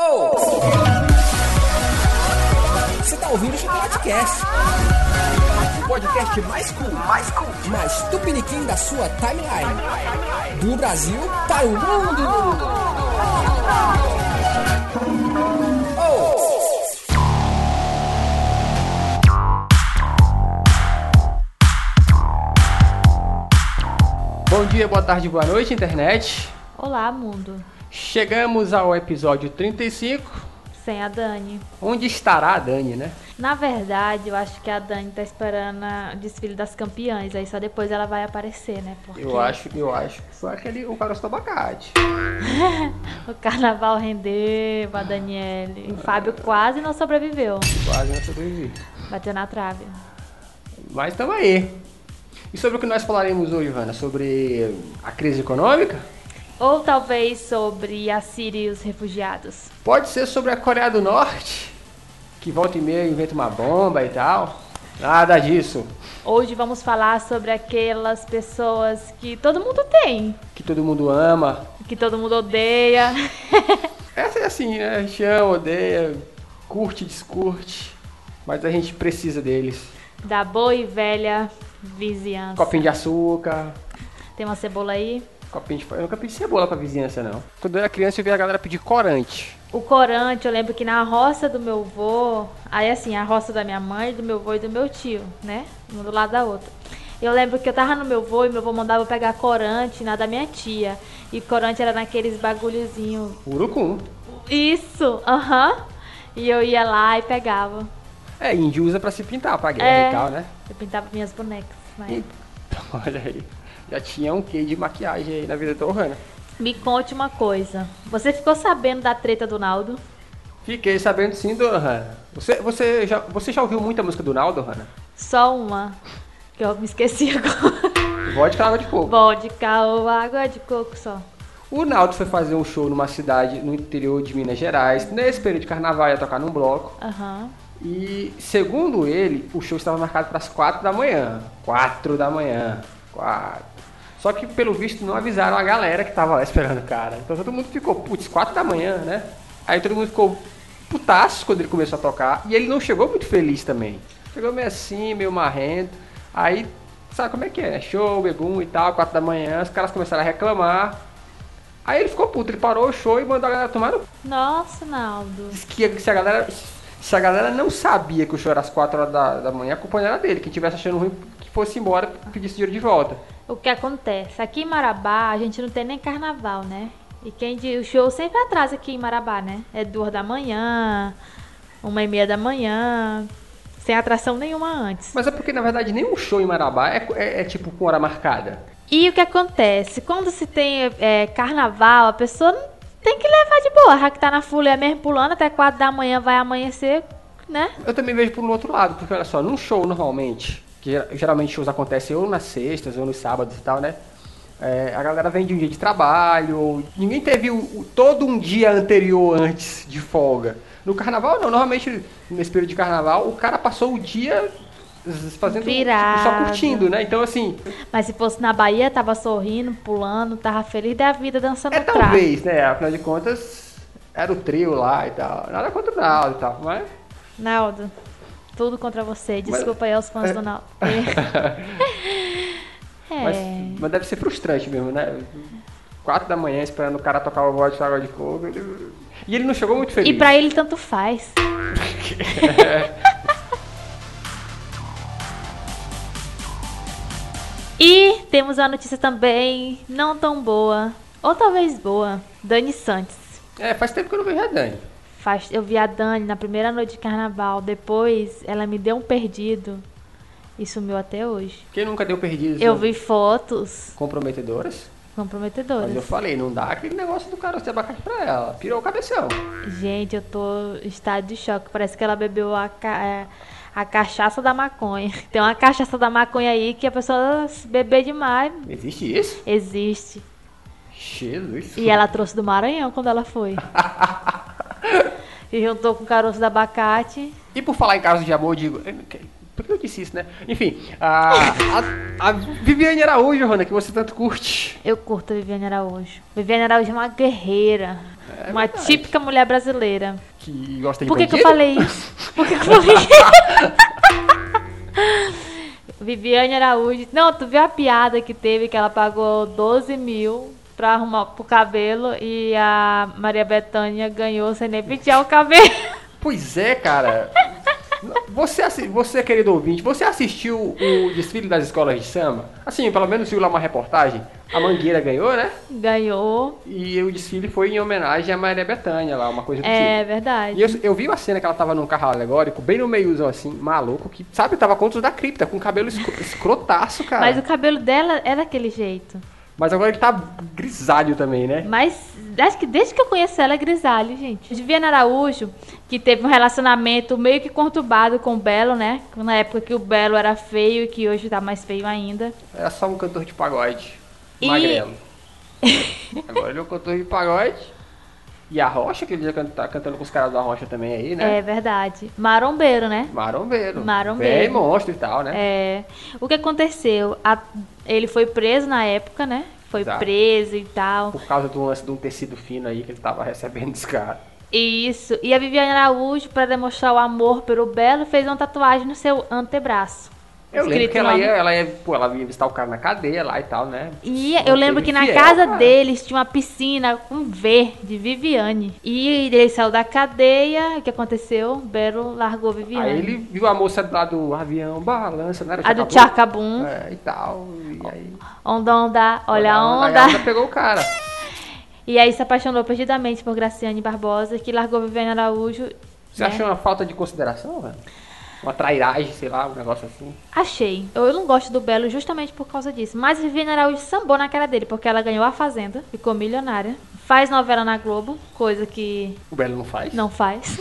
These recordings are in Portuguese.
Oh! Você tá ouvindo o Chocolatecast? O podcast mais cool, mais cool, mais tupiniquim da sua timeline. Do Brasil para o mundo! Oh! Bom dia, boa tarde, boa noite, internet. Olá, mundo. Chegamos ao episódio 35. Sem a Dani. Onde estará a Dani, né? Na verdade, eu acho que a Dani tá esperando o desfile das campeãs. Aí só depois ela vai aparecer, né? Porque Eu acho, eu acho que foi aquele o caroço do abacate. o carnaval rendeu a Daniele. O Fábio quase não sobreviveu. Quase não sobrevivi. Bateu na trave. Mas estamos aí. E sobre o que nós falaremos hoje, Ivana? Sobre a crise econômica? Ou talvez sobre a Síria e os refugiados. Pode ser sobre a Coreia do Norte, que volta e meia inventa uma bomba e tal. Nada disso. Hoje vamos falar sobre aquelas pessoas que todo mundo tem, Que todo mundo ama. que todo mundo odeia. Essa é assim, né? A gente ama, odeia, curte, descurte. Mas a gente precisa deles. da boa e velha vizinhança. Copinho de açúcar, Tem uma cebola aí? Copinho de... Eu nunca pedi cebola pra vizinhança, não. Quando eu era criança, eu via a galera pedir corante. O corante, eu lembro que na roça do meu avô, aí assim, a roça da minha mãe, do meu avô e do meu tio, né? Um do lado da outra. Eu lembro que eu tava no meu avô e meu avô mandava eu pegar corante na da minha tia. E corante era naqueles bagulhozinho. Urucum. Isso, aham. E eu ia lá e pegava. É, índio usa pra se pintar, pra guerra É. e tal, né? Eu pintava minhas bonecas época. Olha aí. Já tinha um quê de maquiagem aí na vida da Ohana. Me conte uma coisa. Você ficou sabendo da treta do Naldo? Fiquei sabendo sim, dona Hanna. Você, você, já, você já ouviu muita música do Naldo, Hanna? Só uma. Que eu me esqueci agora. Vodka água de coco. Vodka ou água de coco só. O Naldo foi fazer um show numa cidade no interior de Minas Gerais. Nesse período de carnaval ia tocar num bloco. Aham. E segundo ele, o show estava marcado para as 4 da manhã. 4 da manhã. 4. Só que pelo visto não avisaram a galera que tava lá esperando o cara. Então todo mundo ficou, putz, 4 da manhã, né? Aí todo mundo ficou putaço quando ele começou a tocar. E ele não chegou muito feliz também. Chegou meio assim, meio marrento. Aí, sabe como é que é? Show, bebum e tal, 4 da manhã. Os caras começaram a reclamar. Aí ele ficou puto, ele parou o show e mandou a galera tomar no Nossa, Naldo. Diz que se a galera, se a galera não sabia que o show era às 4 horas da, da manhã, a culpa não era dele. Quem tivesse achando ruim fosse embora pedisse dinheiro de volta. O que acontece? Aqui em Marabá a gente não tem nem carnaval, né? E quem diz, o show sempre atrasa aqui em Marabá, né? É duas da manhã, uma e meia da manhã, sem atração nenhuma antes. Mas é porque na verdade nenhum show em Marabá é, é- é tipo com hora marcada. E o que acontece? Quando se tem é, carnaval, a pessoa tem que levar de boa. Já que tá na folia mesmo pulando até quatro da manhã, vai amanhecer, né? Eu também vejo por um outro lado, porque olha só, num show normalmente, que ger- geralmente shows acontecem ou nas sextas ou nos sábados e tal, né? É, a galera vem de um dia de trabalho, ninguém teve o- o- todo um dia anterior antes de folga. No carnaval não, normalmente nesse período de carnaval o cara passou o dia fazendo tipo, só Virado. curtindo, né? Então assim, Mas se fosse na Bahia, tava sorrindo, pulando, tava feliz da vida, dançando é talvez, né? Afinal de contas, era o trio lá e tal. Nada contra o Naldo e tal, mas. Naldo, tudo contra você. Desculpa aí aos fãs do Naldo. É. Mas, mas deve ser frustrante mesmo, né? Quatro da manhã esperando o cara tocar o voz de água de coco. ele- E ele não chegou muito feliz. E pra ele tanto faz. e temos uma notícia também não tão boa, ou talvez boa. Dani Santos. É, faz tempo que eu não vejo a Dani. Eu vi a Dani na primeira noite de carnaval. Depois ela me deu um perdido e sumiu até hoje. Quem nunca deu perdidos Eu né? vi fotos comprometedoras? comprometedoras. Mas eu falei, não dá aquele negócio do cara de abacate pra ela. Pirou o cabeção. Gente, eu tô em estado de choque. Parece que ela bebeu a, ca- é, a cachaça da maconha. Tem uma cachaça da maconha aí que a pessoa se beber demais Existe isso? existe. Jesus. E ela trouxe do Maranhão quando ela foi. e juntou com o caroço do abacate. E por falar em casos de amor, eu digo. eh, que- eu disse isso, né? Enfim, a, a, a Viviane Araújo, Rona, que você tanto curte. Eu curto a Viviane Araújo. Viviane Araújo é uma guerreira. É uma verdade. típica mulher brasileira. Que gosta de Por que, que eu falei isso? Por que, que eu falei isso? Viviane Araújo. Não, tu viu a piada que teve que ela pagou 12 mil pra arrumar pro cabelo e a Maria Bethânia ganhou sem nem pentear o cabelo. Pois é, cara. Você, você, querido ouvinte, você assistiu o desfile das escolas de samba? Assim, pelo menos viu lá uma reportagem. A Mangueira ganhou, né? Ganhou. E o desfile foi em homenagem a Maria Bethânia lá, uma coisa do tipo. É E verdade. eu, eu vi uma cena que ela tava num carro alegórico, bem no meiozão assim, maluco, que, sabe, tava contra os da cripta, com cabelo escro- escrotaço, cara. Mas o cabelo dela é daquele jeito. Mas agora ele tá grisalho também, né? Mas acho que desde que eu conheço ela é grisalho, gente. Viviane Araújo, que teve um relacionamento meio que conturbado com o Belo, né? Na época que o Belo era feio e que hoje tá mais feio ainda. Era só um cantor de pagode. E- Magrelo. agora ele é um cantor de pagode. E a Rocha, que ele já canta, tá cantando com os caras da Rocha também aí, né? É verdade. Marombeiro, né? Marombeiro. Marombeiro. Bem monstro e tal, né? É. O que aconteceu? A- ele foi preso na época, né? Foi Exato. preso e tal. Por causa do lance de um tecido fino aí que ele tava recebendo dos caras. Isso. E a Viviane Araújo, para demonstrar o amor pelo Belo, fez uma tatuagem no seu antebraço. Eu lembro que ela ia, ela ia, pô, ela ia visitar o cara na cadeia lá e tal, né? E eu lembro que na fiel, casa cara. deles tinha uma piscina com V de Viviane. E ele saiu da cadeia. O que aconteceu? Belo largou Viviane. Aí ele viu a moça lá do avião, balança, né? Era A do Chacabum? Tchacabum. É, e tal. E aí. Onda, onda, olha a Aí onda. a onda pegou o cara. E aí se apaixonou perdidamente por Graciane Barbosa, que largou Viviane Araújo. Você né? achou uma falta de consideração, velho? Uma trairagem, sei lá, um negócio assim. Achei. Eu, eu não gosto do Belo justamente por causa disso. Mas Viviane Araújo sambou na cara dele, porque ela ganhou a Fazenda, ficou milionária. Faz novela na Globo, coisa que O Belo não faz? não faz.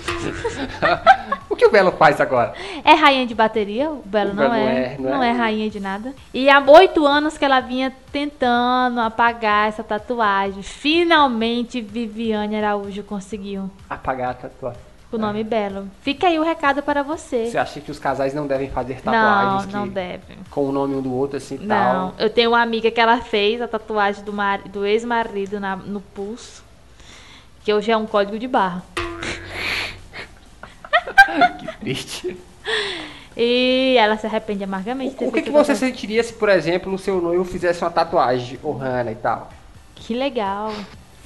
o que o Belo faz agora? É rainha de bateria, o Belo O não, Belo é, é, não não é? é rainha de nada. E há oito anos que ela vinha tentando apagar essa tatuagem. Finalmente Viviane Araújo conseguiu. Apagar a tatuagem. O nome Belo. Fica aí o recado para você. Você acha que os casais não devem fazer Não, tatuagens não que- deve. com o nome um do outro assim e Não, tal? eu tenho uma amiga que ela fez a tatuagem do, mar- do ex-marido na- no pulso, que hoje é um código de barra. Que triste. E ela se arrepende amargamente. ter O que, que você sentiria se, por exemplo, o seu noivo fizesse uma tatuagem, Ohana e tal? Que legal.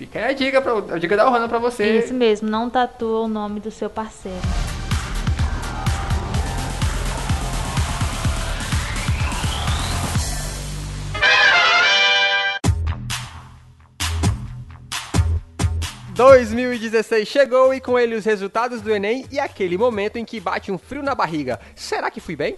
Fica aí a dica, pra, a dica da Ohana pra você. Isso mesmo, não tatua o nome do seu parceiro. Uhum. 2016 chegou e com ele os resultados do Enem e aquele momento em que bate um frio na barriga. Será que fui bem?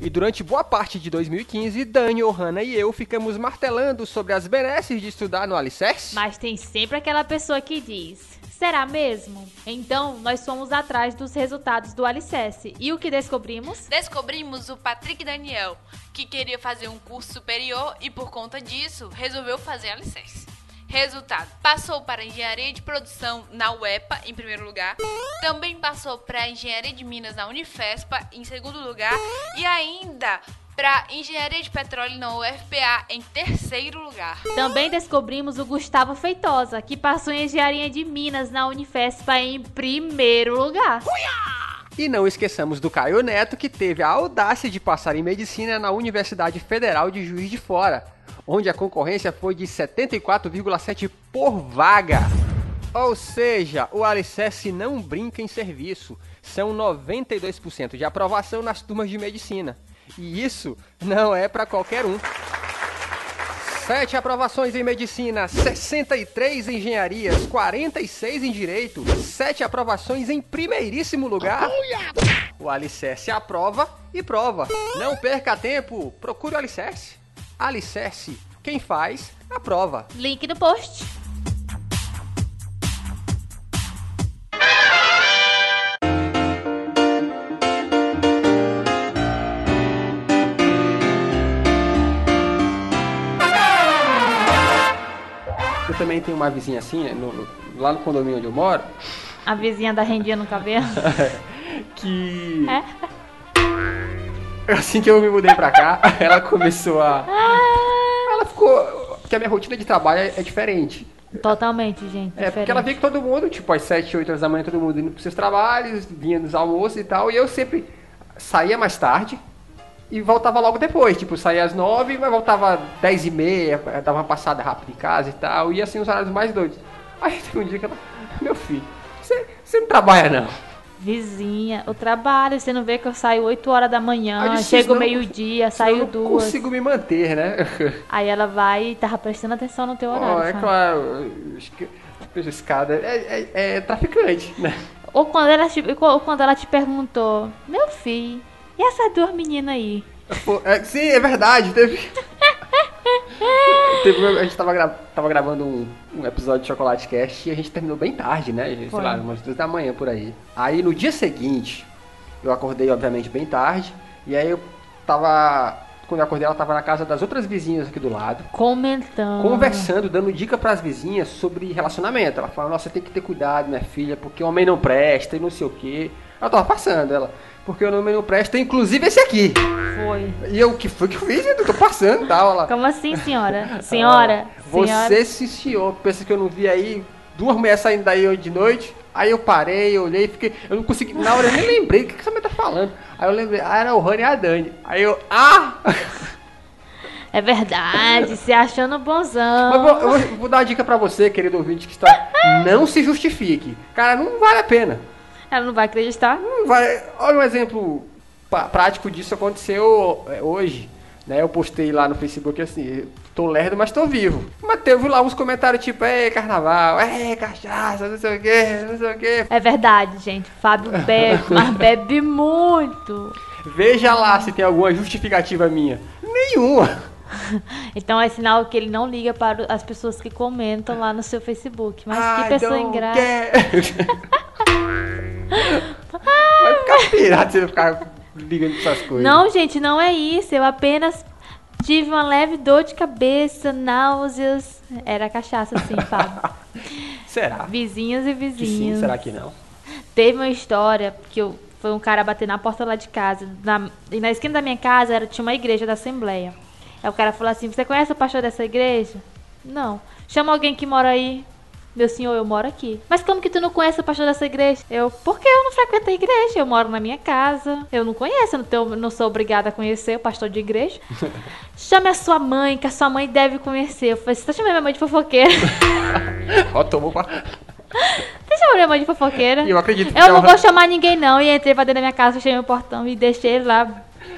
E durante boa parte de 2015, Dani, Ohana e eu ficamos martelando sobre as benesses de estudar no Alicerce. Mas tem sempre aquela pessoa que diz: será mesmo? Então nós fomos atrás dos resultados do Alicerce. E o que descobrimos? Descobrimos o Patrick Daniel, que queria fazer um curso superior e por conta disso resolveu fazer a licença. Resultado: passou para engenharia de produção na UEPA em primeiro lugar, também passou para engenharia de minas na Unifespa em segundo lugar e ainda para engenharia de petróleo na UFPA em terceiro lugar. Também descobrimos o Gustavo Feitosa, que passou em engenharia de Minas na Unifespa em primeiro lugar. E não esqueçamos do Caio Neto, que teve a audácia de passar em medicina na Universidade Federal de Juiz de Fora, onde a concorrência foi de 74,7 por vaga. Ou seja, o Alicerce não brinca em serviço. São 92% de aprovação nas turmas de medicina. E isso não é para qualquer um. 7 aprovações em medicina, 63 em engenharias, 46 em direito, 7 aprovações em primeiríssimo lugar. O Alicerce aprova e prova. Não perca tempo, procure o Alicerce. Alicerce, quem faz, aprova. Link no post. Eu também tenho uma vizinha assim, no- no- lá no condomínio onde eu moro, A vizinha da rendinha no cabelo. que É? assim que eu me mudei pra cá, ela começou a. Ficou. Porque a minha rotina de trabalho é, diferente. Totalmente, gente. É, porque ela via que todo mundo, tipo, às 7, 8 horas da manhã, todo mundo indo pros seus trabalhos, vinha nos almoços e tal, e eu sempre saía mais tarde e voltava logo depois. Tipo, saía às 9, mas voltava 10 e meia, dava uma passada rápida em casa e tal, e assim os horários mais doidos. Aí tem um dia que ela. Meu filho, você não trabalha não. Vizinha, o trabalho, você não vê que eu saio 8 horas da manhã, Eu disse, chego meio-dia, saio eu não duas. consigo me manter, né? Aí ela vai e tava prestando atenção no teu horário. Ó, é sabe? claro, acho que esse cara é, é, é traficante, né? Ou quando ela te, ou quando ela te perguntou, meu filho, e essas duas meninas aí? Pô, é, sim, é verdade, teve. teve a gente tava, gra- tava gravando um, um episódio de Chocolate Cast e a gente terminou bem tarde, né? Sei Foi. lá, umas duas da manhã por aí. Aí no dia seguinte, eu acordei, obviamente, bem tarde, e aí eu tava. Quando eu acordei, ela tava na casa das outras vizinhas aqui do lado. Comentando. conversando, dando dica pras vizinhas sobre relacionamento. Ela falou, nossa, você tem que ter cuidado, minha filha, porque homem não presta e não sei o quê. Ela tava passando, ela, porque o homem não presta, inclusive esse aqui. Foi. E eu, o que foi que eu fiz? Eu tô passando e tal. Ela, Como assim, senhora? Senhora? você, sim, senhor, pensa que eu não vi aí duas mulheres saindo daí hoje de noite? Aí eu parei, eu olhei, fiquei. Eu não consegui. Na hora eu nem lembrei o que, que essa mulher tá falando. Aí eu lembrei, ah, era o Rani e a Dani. Aí eu, ah! É verdade, se achando bonzão. Mas vou, eu vou, vou dar uma dica pra você, querido ouvinte, que está. Não se justifique. Cara, não vale a pena. Ela não vai acreditar? Não vai. Olha um exemplo prático disso aconteceu é, hoje. Né? Eu postei lá no Facebook assim, tô lerdo, mas tô vivo. Mas teve lá uns comentários tipo, é carnaval, é cachaça, não sei o que, não sei o que. É verdade, gente. Fábio bebe, mas bebe muito. Veja lá se tem alguma justificativa minha. Nenhuma. Então é sinal que ele não liga para as pessoas que comentam lá no seu Facebook. Mas Ai, que pessoa don't ingrata. care. Vai ficar ligando pra essas coisas. Não, gente, não é isso. Eu apenas tive uma leve dor de cabeça, náuseas. Era cachaça, sim, Fábio. Será? Vizinhos e Que sim, vizinhos. será que não? Teve uma história que eu, foi um cara bater na porta lá de casa. Na, e na esquina da minha casa era, tinha uma igreja da Assembleia. Aí o cara falou assim: Você conhece o pastor dessa igreja? Não. Chama alguém que mora aí. Meu senhor, eu moro aqui. Mas como que tu não conhece o pastor dessa igreja? Eu, porque eu não frequento a igreja, eu moro na minha casa. Eu não conheço, eu não, tenho- não sou obrigada a conhecer o pastor de igreja. Chame a sua mãe, que a sua mãe deve conhecer. Eu falei, você tá chamando minha mãe de fofoqueira? Ó, tomou pra... Você chamou minha mãe de fofoqueira? Eu acredito Eu não o- vou chamar ninguém, não. E entrei pra dentro da minha casa, fechei meu portão e deixei ele lá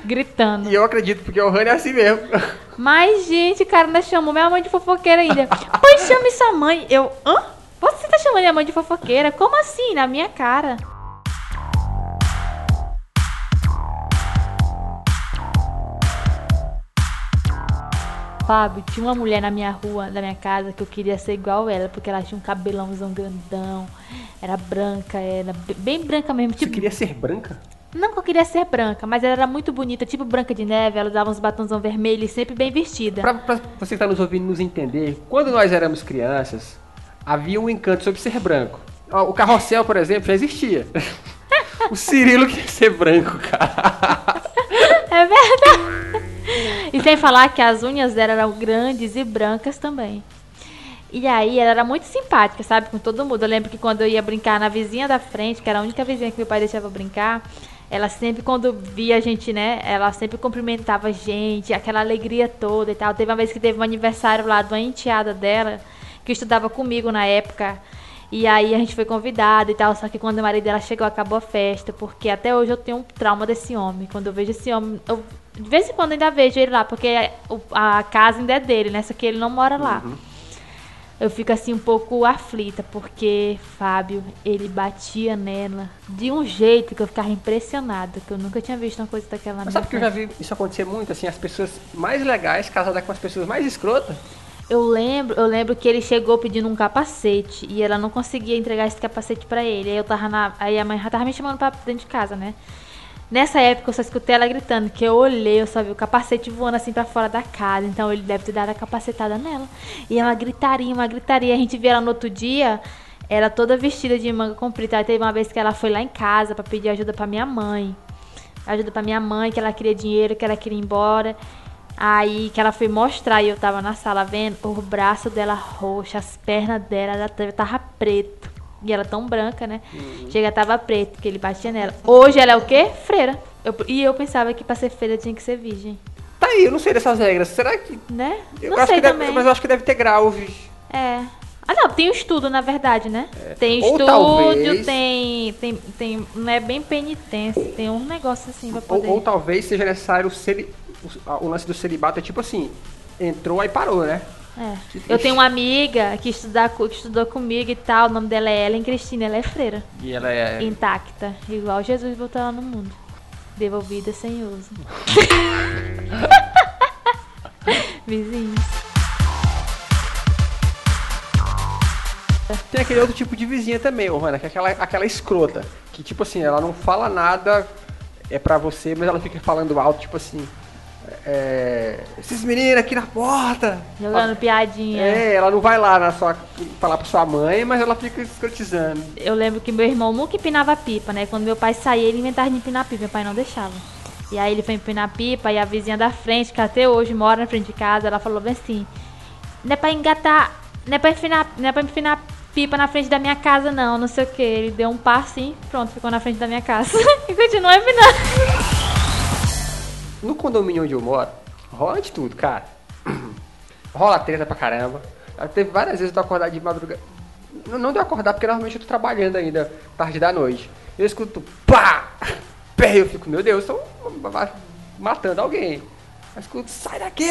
gritando. E eu acredito, porque o Rani é assim mesmo. Mas, gente, o cara ainda chamou minha mãe de fofoqueira ainda. Pois chame sua mãe. Eu, hã? Você tá chamando minha mãe de fofoqueira? Como assim? Na minha cara. Fábio, tinha uma mulher na minha rua, na minha casa, que eu queria ser igual ela, porque ela tinha um cabelãozão grandão, era branca, era be- bem branca mesmo. Você Tipo, queria ser branca? Não que eu queria ser branca, mas ela era muito bonita, tipo Branca de Neve, ela usava uns batonzão vermelho e sempre bem vestida. Pra, pra você que tá nos ouvindo nos entender, quando nós éramos crianças, havia um encanto sobre ser branco. O carrossel, por exemplo, já existia. O Cirilo queria ser branco, cara. É verdade. E sem falar que as unhas dela eram grandes e brancas também. E aí ela era muito simpática, sabe? Com todo mundo. Eu lembro que quando eu ia brincar na vizinha da frente, que era a única vizinha que meu pai deixava brincar, ela sempre, quando via a gente, né? Ela sempre cumprimentava a gente, aquela alegria toda e tal. Teve uma vez que teve um aniversário lá de uma enteada dela, que estudava comigo na época. E aí a gente foi convidado e tal, só que quando o marido dela chegou, acabou a festa, porque até hoje eu tenho um trauma desse homem. Quando eu vejo esse homem, eu, de vez em quando ainda vejo ele lá, porque a casa ainda é dele, né? Só que ele não mora lá. Eu fico assim um pouco aflita, porque Fábio, ele batia nela de um jeito que eu ficava impressionada, que eu nunca tinha visto uma coisa daquela Mas sabe que eu já vi isso acontecer muito, assim, as pessoas mais legais casadas com as pessoas mais escrotas? Eu lembro, eu lembro que ele chegou pedindo um capacete e ela não conseguia entregar esse capacete pra ele. Aí eu tava na, aí a mãe já tava me chamando pra dentro de casa, né? Nessa época eu só escutei ela gritando, que eu olhei, eu só vi o capacete voando assim pra fora da casa. Então ele deve ter dado a capacetada nela. E ela gritaria, uma gritaria. A gente via ela no outro dia, era toda vestida de manga comprida. Aí teve uma vez que ela foi lá em casa pra pedir ajuda pra minha mãe. ajuda pra minha mãe, que ela queria dinheiro, que ela queria ir embora. Aí que ela foi mostrar e eu tava na sala vendo o braço dela roxo, as pernas dela ela tava preto. E ela tão branca, né? Chega, tava preto, que ele batia nela. Hoje ela é o quê? Freira. Eu- e eu pensava que pra ser freira tinha que ser virgem. Tá aí, eu não sei dessas regras. Será que. Né? Eu não acho sei que deve, também. mas eu acho que deve ter graus. É. Ah, não, tem um estudo, na verdade, né? Tem É. Ou estúdio, talvez- tem, tem, tem. Não é bem penitência, tem um negócio assim pra Ou, poder. ou talvez seja necessário o, celi- o- o lance do celibato é tipo assim, entrou aí parou, né? É. Eu tenho uma amiga que, estuda, que estudou comigo e tal, o nome dela é Ellen Cristina, ela é freira. E ela é. Intacta, igual Jesus botou ela no mundo. Devolvida sem uso. Vizinhos. Tem aquele outro tipo de vizinha também, ô Rana, que é aquela, aquela escrota. Que tipo assim, ela não fala nada é pra você, mas ela fica falando alto, tipo assim. É, esses meninos aqui na porta. Jogando piadinha. É, ela não vai lá na sua, falar pra sua mãe, mas ela fica escrotizando. Eu lembro que meu irmão nunca empinava pipa, né? Quando meu pai saía, ele inventava de empinar pipa. Meu pai não deixava. E aí ele foi empinar pipa e a vizinha da frente, que até hoje mora na frente de casa, ela falou bem assim: Não é pra engatar, não é pra empinar, não é pra empinar pipa na frente da minha casa, não, não sei o que. Ele deu um passo assim, pronto, ficou na frente da minha casa. e continuou empinando. No condomínio onde eu moro, rola de tudo, cara. rola treta pra caramba. Teve várias vezes eu tô acordado de madrugada. Não, não de eu acordar, porque normalmente eu tô trabalhando ainda, tarde da noite. Eu escuto pá! Pé, eu fico, meu Deus, estão matando alguém. Eu escuto, sai daqui!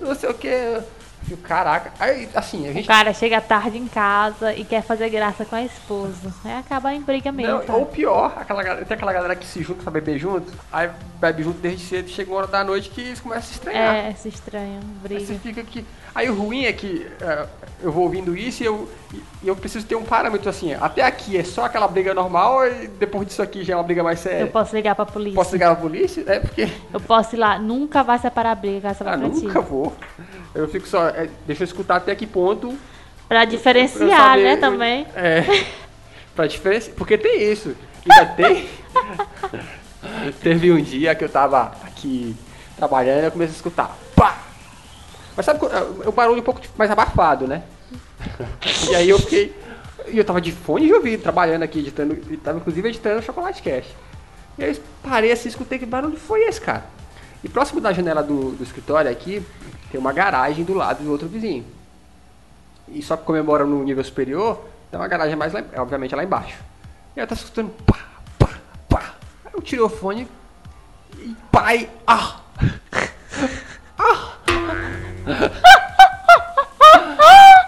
Não sei o que. Eu fico, caraca. Aí, assim, a O gente. cara chega tarde em casa e quer fazer graça com a esposa. Aí acaba em briga mesmo. Não, cara. ou pior, aquela, tem aquela galera que se junta pra beber junto, aí bebe junto desde cedo, chega uma hora da noite que eles começam a se estranhar. É, se estranha, Aí você briga. fica aqui. Aí o ruim é que é, eu vou ouvindo isso e eu, e eu preciso ter um parâmetro assim. Até aqui é só aquela briga normal e depois disso aqui já é uma briga mais séria. Eu posso ligar pra polícia. Posso ligar pra polícia? É porque. Eu posso ir lá, nunca vai separar a briga, essa Ah, nunca vou. Eu fico só. é, deixa eu escutar até que ponto. Pra pra eu diferenciar, saber né, também. É. pra diferenciar. Porque tem isso. Ainda tem. Teve um dia que eu tava aqui trabalhando e eu comecei a escutar. Pá! Mas sabe, é o barulho um pouco mais abafado, né? e aí eu fiquei. E eu tava de fone de ouvido, trabalhando aqui, editando. E tava inclusive editando o Chocolate Cash. E aí eu parei assim, escutei que barulho foi esse, cara. E próximo da janela do, do escritório aqui, tem uma garagem do lado do outro vizinho. E só que comemora no nível superior, tem uma garagem mais lá, obviamente lá embaixo. E eu tava escutando pá, pá, pá. Aí eu tirei o fone e pai, ah! ah!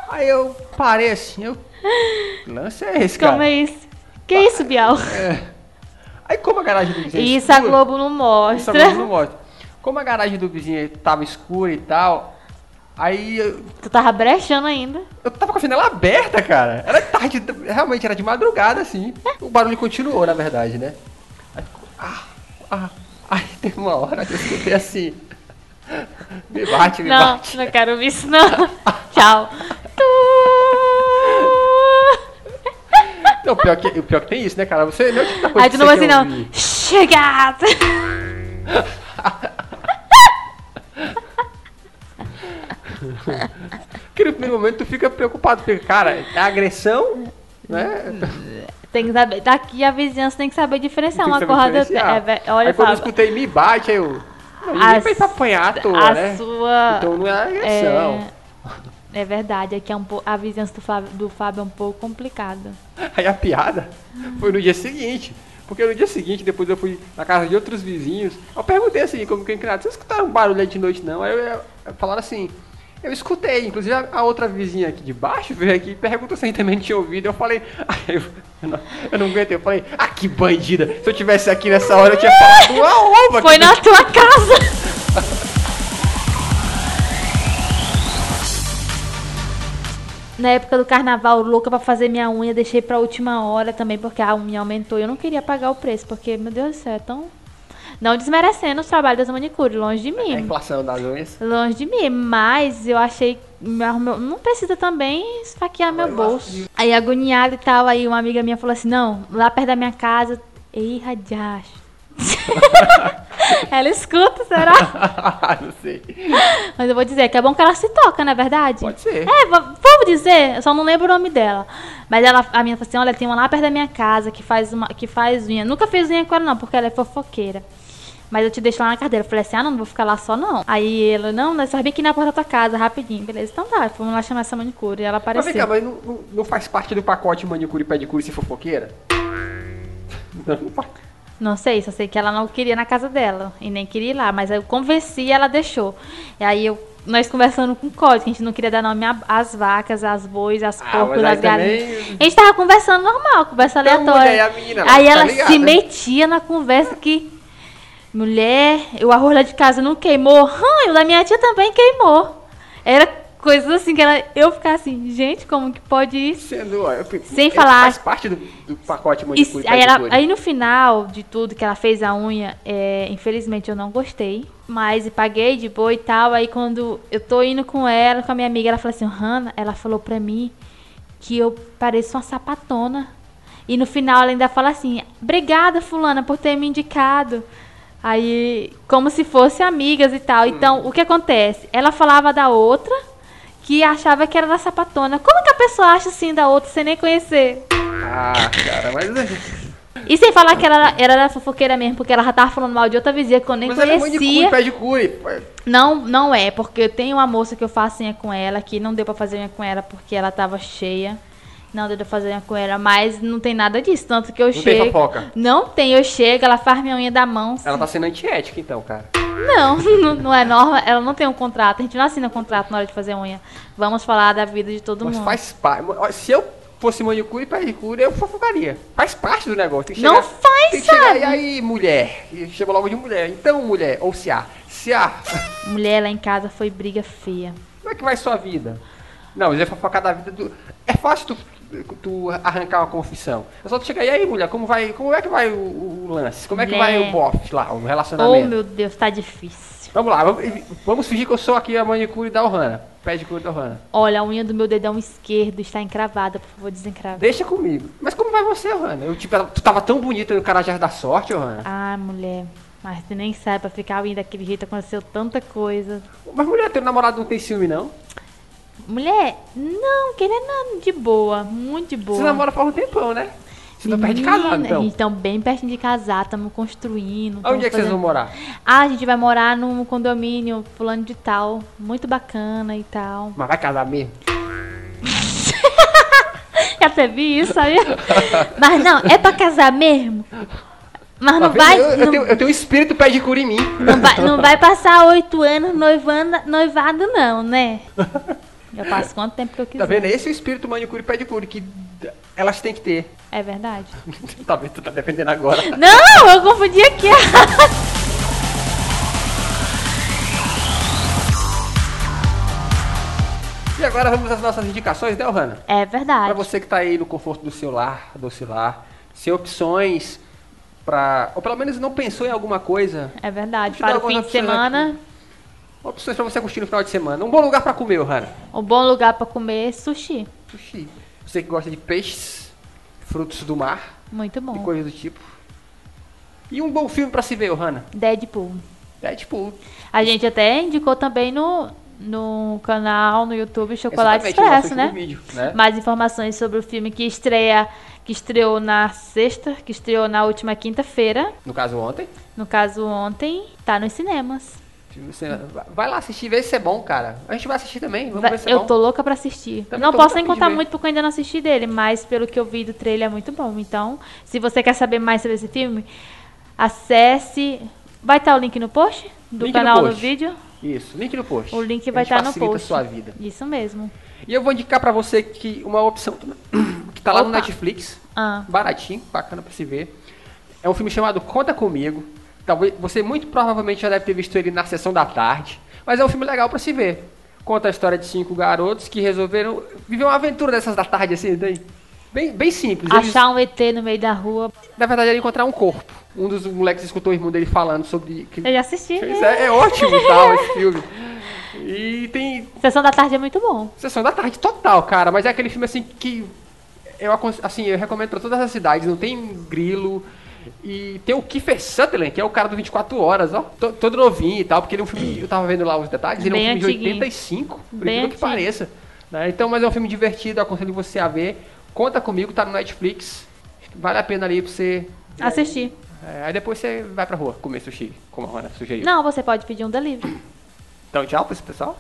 Aí eu parei assim, eu. Lance é esse, cara? Como é isso? Que isso, Bial? Aí como a garagem do vizinho é Isso a escura- Globo não isso a mostra. Globo não mostra. Como a garagem do vizinho tava escura e tal, aí eu, Tu tava brechando ainda. eu tava com a janela aberta, cara. Era tarde, realmente era de madrugada, assim. O barulho continuou, na verdade, né? Aí ah, ah. Aí teve uma hora que eu escutei assim. Me bate, me Não, bate. não quero ouvir isso não. Tchau. Não, o pior, que, o pior que tem isso, né, cara? Você não é o tipo da coisa Aí tu não vai assim, não. ouvir. momento tu fica preocupado, porque, cara, é agressão, né? Tem que saber. Daqui a vizinhança tem que saber diferenciar Tem que uma diferenciar. É, ve- olha, aí quando eu escutei me bate, aí eu. Não, ninguém vai pra apanhar à toa, a né? sua. Então não é agressão. É, é verdade, aqui é um a vizinhança do Fábio, do Fábio é um pouco complicada. Aí a piada foi no dia seguinte. Porque no dia seguinte, depois eu fui na casa de outros vizinhos. Eu perguntei assim, como quem criado, vocês escutaram barulho de noite não? Aí eu, eu, eu falaram assim, eu escutei. Inclusive a, a outra vizinha aqui de baixo veio aqui e perguntou se a gente também tinha ouvido. Eu falei, aí eu, eu, não, eu não aguentei. Eu falei, ah, que bandida. Se eu tivesse aqui nessa hora, eu tinha falado uma ova. Foi na tua casa! Na época do carnaval, louca pra fazer minha unha, deixei pra última hora também, porque a unha aumentou e eu não queria pagar o preço, porque, meu Deus do céu, é tão. Não desmerecendo os trabalhos das manicure, longe de A mim. inflação das unhas. Longe de mim, mas eu achei. Não precisa também esfaquear meu bolso. Aí agoniada e tal, aí uma amiga minha falou assim: não, lá perto da minha casa. Ei, radiacho. ela escuta, será? não sei. Mas eu vou dizer que é bom que ela se toca, não é verdade? Pode ser. É, va- vamos dizer, eu só não lembro o nome dela. Mas ela, a minha falou assim, olha, tem uma lá perto da minha casa que faz, uma, que faz unha. Nunca fiz unha com ela não, porque ela é fofoqueira. Mas eu te deixo lá na cadeira. Eu falei assim, ah, não, não vou ficar lá só não. Aí ela, não, nós vem aqui na porta da tua casa, rapidinho. Beleza, então tá, vamos lá chamar essa manicure. E ela Mas vem apareceu. cá, mas não, não- não faz parte do pacote manicure e pedicure se fofoqueira? Não, não faz. Não sei, só sei que ela não queria na casa dela. E nem queria ir lá. Mas aí eu convenci e ela deixou. E aí eu, nós conversando com o código, que a gente não queria dar nome às vacas, às bois, às Ah, porcos, às galinhas. também- A gente tava conversando normal, conversa Então, aleatória. mulher, a menina aí tá ela ligada? se metia na conversa que. Mulher, o arroz lá de casa não queimou. Hum, o da minha tia também queimou. Era coisas assim que ela, eu ficava assim, gente, como que pode isso? Sendo, eu Sem é, falar- Faz parte do, do pacote E manicure e aí, ela- aí no final de tudo que ela fez a unha, é, infelizmente eu não gostei. Mas paguei de boa e tal. Aí quando eu tô indo com ela, com a minha amiga, ela falou assim, Hanna, ela falou pra mim que eu pareço uma sapatona. E no final ela ainda fala assim, obrigada fulana por ter me indicado. Aí, como se fossem amigas e tal. Então, o que acontece? Ela falava da outra que achava que era da sapatona. Como que a pessoa acha assim da outra sem nem conhecer? Ah, cara, mas... E sem falar que ela era da fofoqueira mesmo, porque ela já tava falando mal de outra vizinha que eu nem Mas ela é manicure conhecia. e pedicure. pô. Não, não é, porque eu tenho uma moça que eu faço unha com ela, que não deu pra fazer unha com ela porque ela tava cheia. Não deu pra fazer unha com ela, mas não tem nada disso. Tanto que eu tem chego. fofoca? Não tem, eu chego, ela faz minha unha da mão. Ela tá sendo antiética, então, cara. Não, não, não é norma, ela não tem um contrato. A gente não assina contrato na hora de fazer unha. Vamos falar da vida de todo Mas mundo. faz parte. Se eu fosse manicure e pedicure, eu fofocaria. Faz parte do negócio. Tem que Não chegar, faz, tem que chegar, sabe? E aí, mulher? E chama logo de mulher. Então, mulher, ou se há. Se há. Mulher lá em casa foi briga feia. Como é que vai sua vida? Não, mas é fofocar da vida do. É fácil tu, tu arrancar uma confissão. É só tu chegar, e aí, mulher, como vai. Como é que vai o, o lance? Como é que vai Mulher. o bofe lá, o Oh, relacionamento? meu Deus, tá difícil. Vamos lá, vamos, vamos fingir que eu sou aqui a manicure da Ohana. Pedicure da Ohana. Olha, a unha do meu dedão esquerdo está encravada, por favor, desencrava. Deixa comigo. Mas como vai você, Ohana? Eu, tipo, tu tava tão bonita no Carajás da Sorte, Ohana. Ah, mulher, mas tu nem sabe, pra ficar unha daquele jeito aconteceu tanta coisa. Mas mulher, teu namorado não tem ciúme, não? Mulher, não, que ele é de boa, muito de boa. Você namora faz um tempão, né? Você tá perto de casar, então. A gente tá bem pertinho de casar, estamos construindo. Onde é que vocês vão morar? Ah, a gente vai morar num condomínio fulano de tal, muito bacana e tal. Mas vai casar mesmo? Já teve isso, sabe? Mas não, é pra casar mesmo? Mas não vai, eu, eu não, tenho, eu tenho um espírito pedicure em mim. não vai, não vai passar oito anos noivando, noivado não, né? Eu passo quanto tempo que eu quiser. Tá vendo? Esse é o espírito manicure e pedicure que elas têm que ter. É verdade. tá vendo? Tu tá defendendo agora. Não, eu confundi aqui. E agora vamos às nossas indicações, né, Ohana? É verdade. Pra você que tá aí no conforto do seu lar, do seu lar, sem opções pra... Ou pelo menos não pensou em alguma coisa. É verdade. Para o fim de semana, Opções pra você curtir no final de semana. Um bom lugar pra comer, Ohana. um bom lugar pra comer é sushi. Sushi. Você que gosta de peixes, frutos do mar Muito e bom. coisas do tipo. E um bom filme pra se ver, Ohana. Deadpool. Deadpool. A gente até indicou também no, no canal, no YouTube, Chocolate Expresso, né? vídeo, né? Mais informações sobre o filme que estreia, que estreou na sexta, que estreou na última quinta-feira. No caso, ontem. No caso, ontem, tá nos cinemas. Você vai lá assistir, vê se é bom, cara. A gente vai assistir também, vamos Vai- ver se é eu bom. tô louca pra assistir. Também não posso nem contar muito porque eu ainda não assisti dele, mas pelo que eu vi do trailer é muito bom. Então, se você quer saber mais sobre esse filme, acesse. Vai estar o link no post do Link no canal do post. vídeo? Isso, link no post. O link vai estar no facilita post. sua vida. Isso mesmo. E eu vou indicar pra você que uma opção que tá lá no Opa. Netflix, Ah, baratinho, bacana pra se ver. É um filme chamado Conta Comigo. Talvez você muito provavelmente já deve ter visto ele na sessão da tarde, mas é um filme legal pra se ver. Conta a história de cinco garotos que resolveram viver uma aventura dessas da tarde assim, daí. Bem, bem simples. Eles- achar um ET no meio da rua. na verdade, era encontrar um corpo. Um dos moleques escutou o irmão dele falando sobre. que- Eu já assisti. Isso é, é ótimo tal, esse filme. E tem Sessão da tarde é muito bom. sessão da tarde total, cara. Mas é aquele filme assim que eu assim, eu recomendo pra todas as cidades. Não tem grilo. E tem o Kiefer Sutherland, que é o cara do 24 Horas, ó. to- Todo novinho e tal, porque ele é um filme. Eu tava vendo lá os detalhes, ele é um filme de antiguinho. 85, por incrível que pareça. né? Então, mas é um filme divertido, aconselho você a ver. Conta comigo, tá no Netflix. Vale a pena ali pra você. Assistir. é, aí depois você vai pra rua comer sushi, como a Rona sugeriu. Não, você pode pedir um delivery. Então, tchau pra esse pessoal.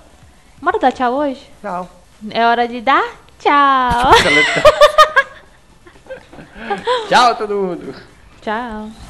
Bora dar tchau hoje? Tchau. É hora de dar tchau. tchau, todo mundo. tchau.